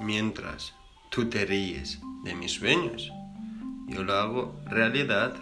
mientras tú te ríes de mis sueños, yo lo hago realidad